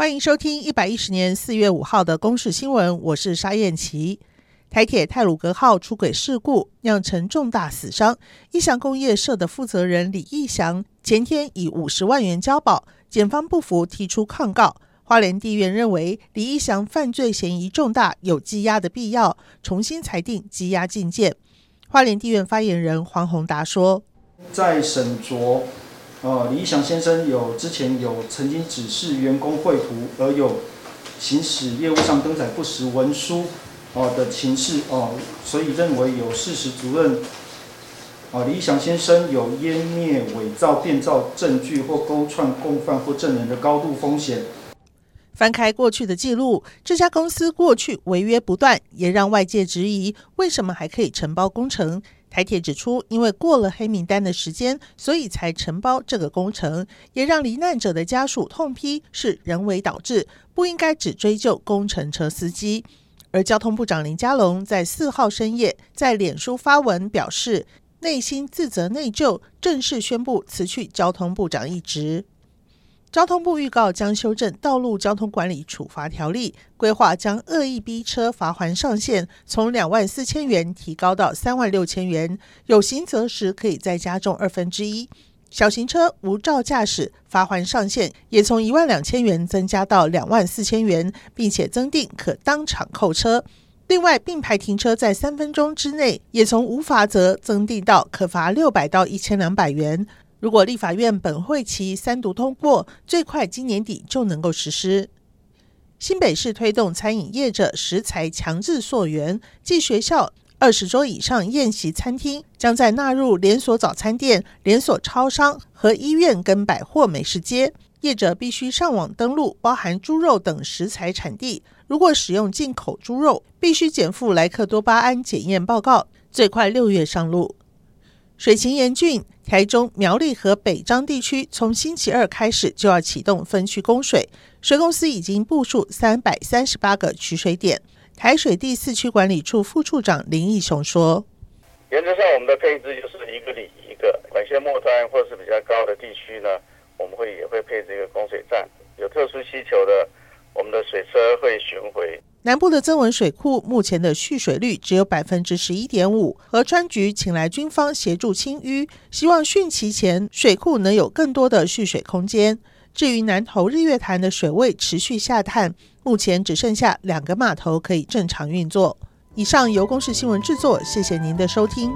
欢迎收听一百一十年四月五号的公视新闻，我是沙燕琪。台铁泰鲁格号出轨事故酿成重大死伤，义祥工业社的负责人李义祥前天以五十万元交保，检方不服提出抗告。花莲地院认为李义祥犯罪嫌疑重大，有羁押的必要，重新裁定羁押禁见。花莲地院发言人黄宏达说：“在审酌。”呃，李义祥先生有之前有曾经指示员工绘图，而有行使业务上登载不实文书哦的情事哦，所以认为有事实足认。啊，李义祥先生有湮灭、伪造、变造证据或勾串共犯或证人的高度风险。翻开过去的记录，这家公司过去违约不断，也让外界质疑为什么还可以承包工程。台铁指出，因为过了黑名单的时间，所以才承包这个工程，也让罹难者的家属痛批是人为导致，不应该只追究工程车司机。而交通部长林佳龙在四号深夜在脸书发文表示，内心自责内疚，正式宣布辞去交通部长一职。交通部预告将修正《道路交通管理处罚条例》，规划将恶意逼车罚锾上限从两万四千元提高到三万六千元，有刑责时可以再加重二分之一。小型车无照驾驶罚锾上限也从一万两千元增加到两万四千元，并且增订可当场扣车。另外，并排停车在三分钟之内也从无罚则增订到可罚六百到一千两百元。如果立法院本会期三读通过，最快今年底就能够实施。新北市推动餐饮业者食材强制溯源，即学校二十桌以上宴席餐厅将在纳入连锁早餐店、连锁超商和医院跟百货美食街，业者必须上网登录包含猪肉等食材产地。如果使用进口猪肉，必须检附莱克多巴胺检验报告，最快六月上路。水情严峻，台中苗栗和北彰地区从星期二开始就要启动分区供水，水公司已经部署三百三十八个取水点。台水第四区管理处副处长林义雄说：“原则上，我们的配置就是一个里一个管线末端或是比较高的地区呢，我们会也会配置一个供水站，有特殊需求的，我们的水车会巡回。”南部的增文水库目前的蓄水率只有百分之十一点五，河川局请来军方协助清淤，希望汛期前水库能有更多的蓄水空间。至于南投日月潭的水位持续下探，目前只剩下两个码头可以正常运作。以上由公视新闻制作，谢谢您的收听。